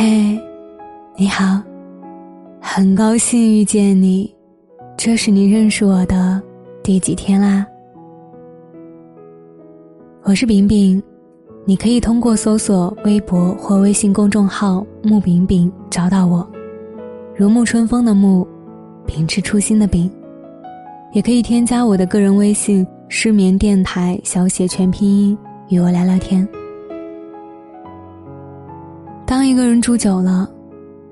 嘿，你好，很高兴遇见你，这是你认识我的第几天啦？我是饼饼，你可以通过搜索微博或微信公众号“木饼饼”找到我，如沐春风的沐，秉持初心的秉，也可以添加我的个人微信“失眠电台”小写全拼音与我聊聊天。当一个人住久了，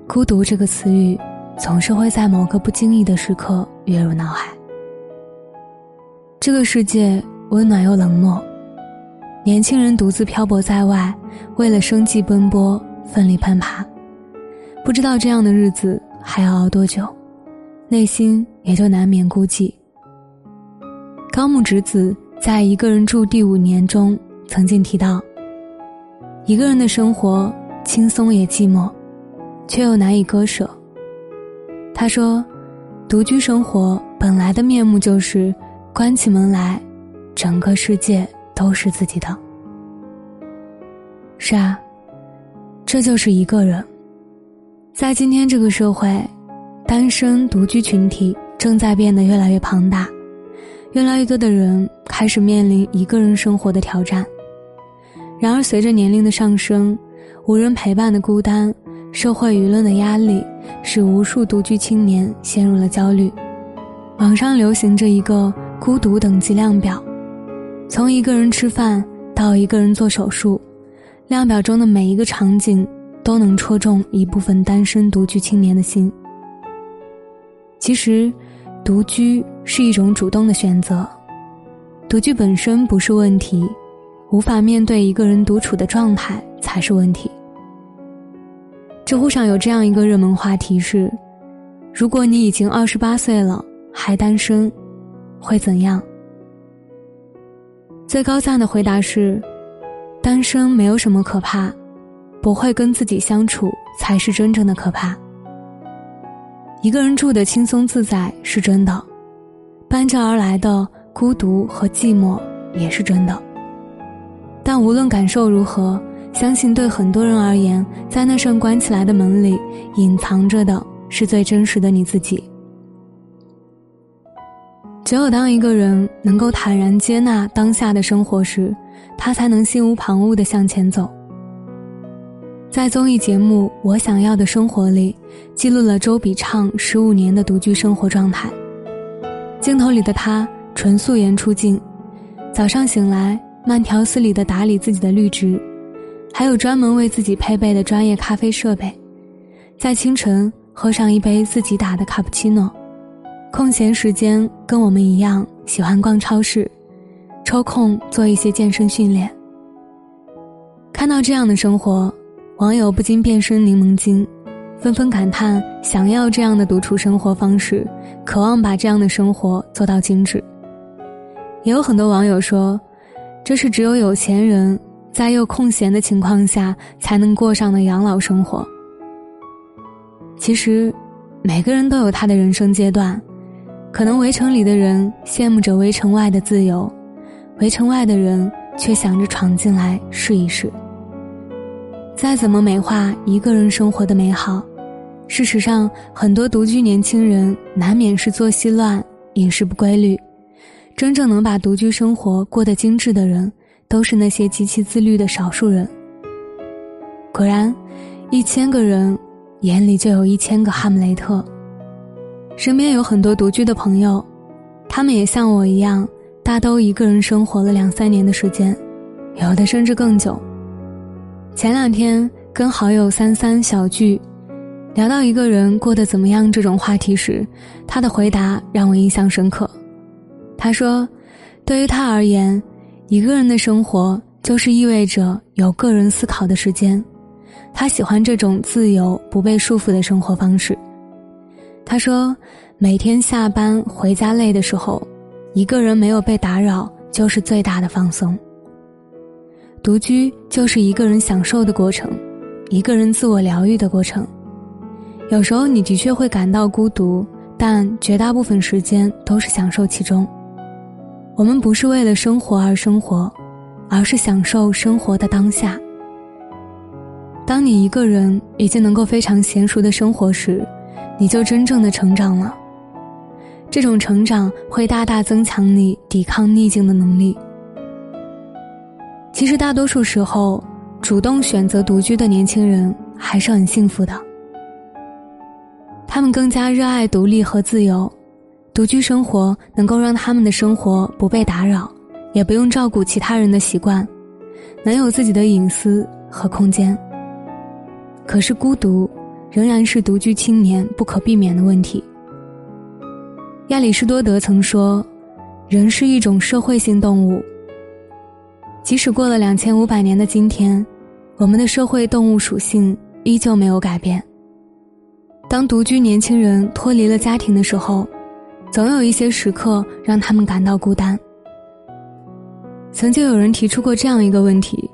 孤独这个词语总是会在某个不经意的时刻跃入脑海。这个世界温暖又冷漠，年轻人独自漂泊在外，为了生计奔波，奋力攀爬，不知道这样的日子还要熬多久，内心也就难免孤寂。高木直子在《一个人住第五年》中曾经提到，一个人的生活。轻松也寂寞，却又难以割舍。他说：“独居生活本来的面目就是关起门来，整个世界都是自己的。”是啊，这就是一个人。在今天这个社会，单身独居群体正在变得越来越庞大，越来越多的人开始面临一个人生活的挑战。然而，随着年龄的上升，无人陪伴的孤单，社会舆论的压力，使无数独居青年陷入了焦虑。网上流行着一个孤独等级量表，从一个人吃饭到一个人做手术，量表中的每一个场景都能戳中一部分单身独居青年的心。其实，独居是一种主动的选择，独居本身不是问题，无法面对一个人独处的状态才是问题。知乎上有这样一个热门话题是：如果你已经二十八岁了还单身，会怎样？最高赞的回答是：单身没有什么可怕，不会跟自己相处才是真正的可怕。一个人住的轻松自在是真的，伴着而来的孤独和寂寞也是真的。但无论感受如何。相信对很多人而言，在那扇关起来的门里，隐藏着的是最真实的你自己。只有当一个人能够坦然接纳当下的生活时，他才能心无旁骛的向前走。在综艺节目《我想要的生活》里，记录了周笔畅十五年的独居生活状态。镜头里的他纯素颜出镜，早上醒来，慢条斯理的打理自己的绿植。还有专门为自己配备的专业咖啡设备，在清晨喝上一杯自己打的卡布奇诺，空闲时间跟我们一样喜欢逛超市，抽空做一些健身训练。看到这样的生活，网友不禁变身柠檬精，纷纷感叹想要这样的独处生活方式，渴望把这样的生活做到精致。也有很多网友说，这是只有有钱人。在又空闲的情况下才能过上的养老生活。其实，每个人都有他的人生阶段，可能围城里的人羡慕着围城外的自由，围城外的人却想着闯进来试一试。再怎么美化一个人生活的美好，事实上，很多独居年轻人难免是作息乱、饮食不规律。真正能把独居生活过得精致的人。都是那些极其自律的少数人。果然，一千个人眼里就有一千个哈姆雷特。身边有很多独居的朋友，他们也像我一样，大都一个人生活了两三年的时间，有的甚至更久。前两天跟好友三三小聚，聊到一个人过得怎么样这种话题时，他的回答让我印象深刻。他说：“对于他而言。”一个人的生活就是意味着有个人思考的时间，他喜欢这种自由不被束缚的生活方式。他说，每天下班回家累的时候，一个人没有被打扰就是最大的放松。独居就是一个人享受的过程，一个人自我疗愈的过程。有时候你的确会感到孤独，但绝大部分时间都是享受其中。我们不是为了生活而生活，而是享受生活的当下。当你一个人已经能够非常娴熟的生活时，你就真正的成长了。这种成长会大大增强你抵抗逆境的能力。其实大多数时候，主动选择独居的年轻人还是很幸福的。他们更加热爱独立和自由，独居生活能够让他们的生活不被打扰，也不用照顾其他人的习惯，能有自己的隐私和空间。可是孤独，仍然是独居青年不可避免的问题。亚里士多德曾说：“人是一种社会性动物。”即使过了两千五百年的今天，我们的社会动物属性依旧没有改变。当独居年轻人脱离了家庭的时候，总有一些时刻让他们感到孤单。曾经有人提出过这样一个问题：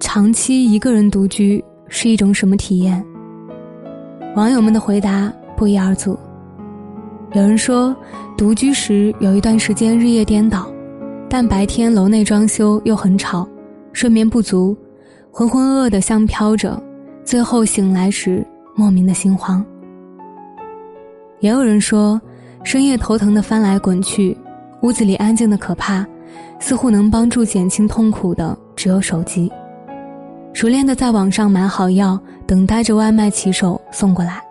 长期一个人独居是一种什么体验？网友们的回答不一而足。有人说，独居时有一段时间日夜颠倒，但白天楼内装修又很吵，睡眠不足，浑浑噩噩的像飘着，最后醒来时莫名的心慌。也有人说，深夜头疼的翻来滚去，屋子里安静的可怕，似乎能帮助减轻痛苦的只有手机，熟练的在网上买好药，等待着外卖骑手送过来。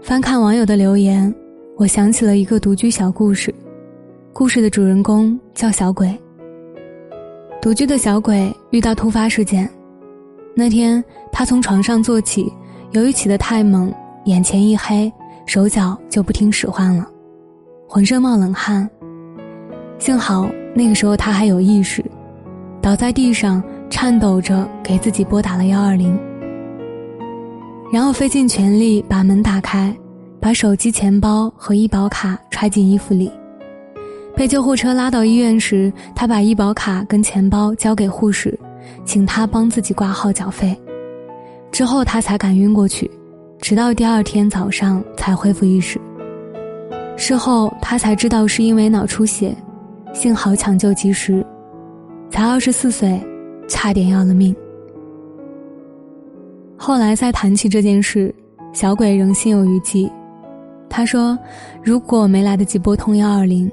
翻看网友的留言，我想起了一个独居小故事。故事的主人公叫小鬼。独居的小鬼遇到突发事件，那天他从床上坐起，由于起得太猛，眼前一黑，手脚就不听使唤了，浑身冒冷汗。幸好那个时候他还有意识，倒在地上颤抖着给自己拨打了幺二零。然后费尽全力把门打开，把手机、钱包和医保卡揣进衣服里。被救护车拉到医院时，他把医保卡跟钱包交给护士，请他帮自己挂号缴费。之后他才敢晕过去，直到第二天早上才恢复意识。事后他才知道是因为脑出血，幸好抢救及时，才二十四岁，差点要了命。后来再谈起这件事，小鬼仍心有余悸。他说：“如果没来得及拨通幺二零，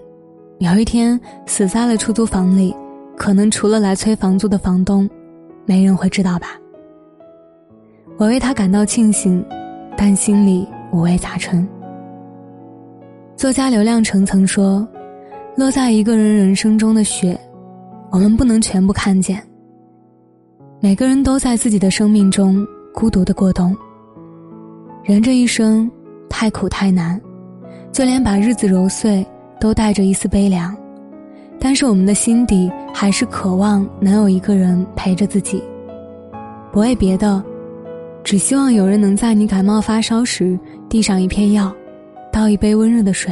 有一天死在了出租房里，可能除了来催房租的房东，没人会知道吧。”我为他感到庆幸，但心里五味杂陈。作家刘亮程曾说：“落在一个人人生中的雪，我们不能全部看见。每个人都在自己的生命中。”孤独的过冬。人这一生太苦太难，就连把日子揉碎都带着一丝悲凉。但是我们的心底还是渴望能有一个人陪着自己，不为别的，只希望有人能在你感冒发烧时递上一片药，倒一杯温热的水；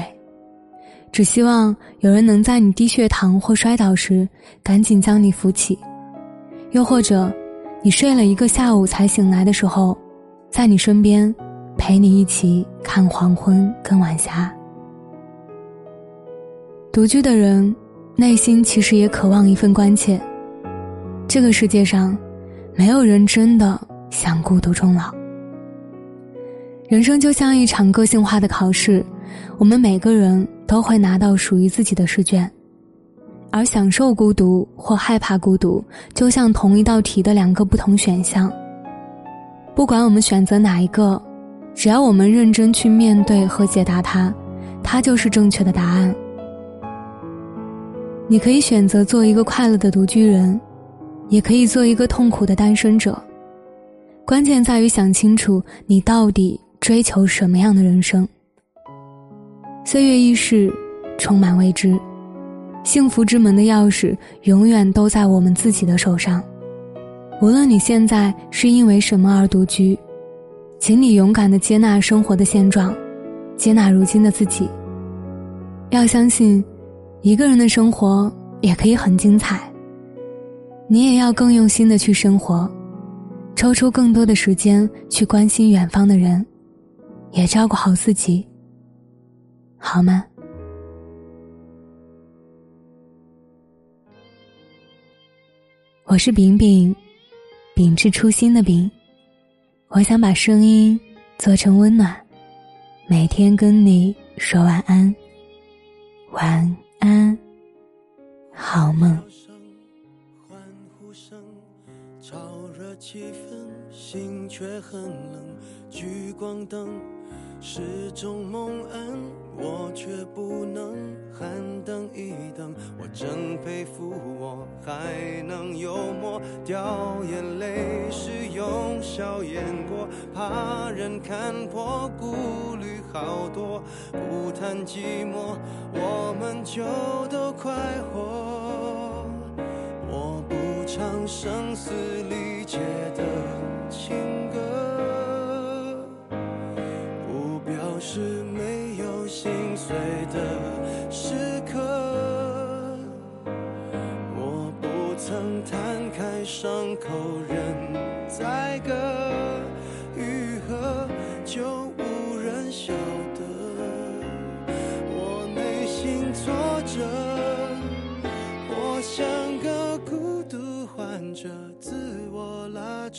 只希望有人能在你低血糖或摔倒时赶紧将你扶起，又或者。你睡了一个下午才醒来的时候，在你身边，陪你一起看黄昏跟晚霞。独居的人，内心其实也渴望一份关切。这个世界上，没有人真的想孤独终老。人生就像一场个性化的考试，我们每个人都会拿到属于自己的试卷。而享受孤独或害怕孤独，就像同一道题的两个不同选项。不管我们选择哪一个，只要我们认真去面对和解答它，它就是正确的答案。你可以选择做一个快乐的独居人，也可以做一个痛苦的单身者。关键在于想清楚你到底追求什么样的人生。岁月易逝，充满未知。幸福之门的钥匙永远都在我们自己的手上，无论你现在是因为什么而独居，请你勇敢的接纳生活的现状，接纳如今的自己。要相信，一个人的生活也可以很精彩。你也要更用心的去生活，抽出更多的时间去关心远方的人，也照顾好自己，好吗？我是饼饼，秉是初心的秉。我想把声音做成温暖，每天跟你说晚安，晚安，好梦。气氛，心却很冷。聚光灯是种蒙恩，我却不能喊等一等。我真佩服我还能幽默，掉眼泪是用笑掩过，怕人看破，顾虑好多。不谈寂寞，我们就都快活。我不唱声嘶力解的情歌，不表示没有心碎的时刻。我不曾摊开伤口任宰割，愈合就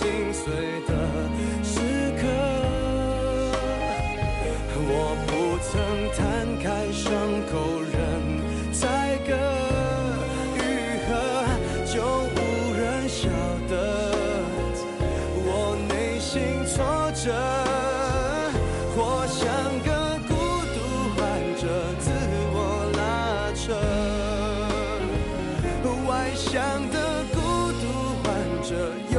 心碎的时刻。我不曾摊开伤口任宰割，愈合就无人晓得。我内心挫折，我像个孤独患者，自我拉扯。外向的孤独患者有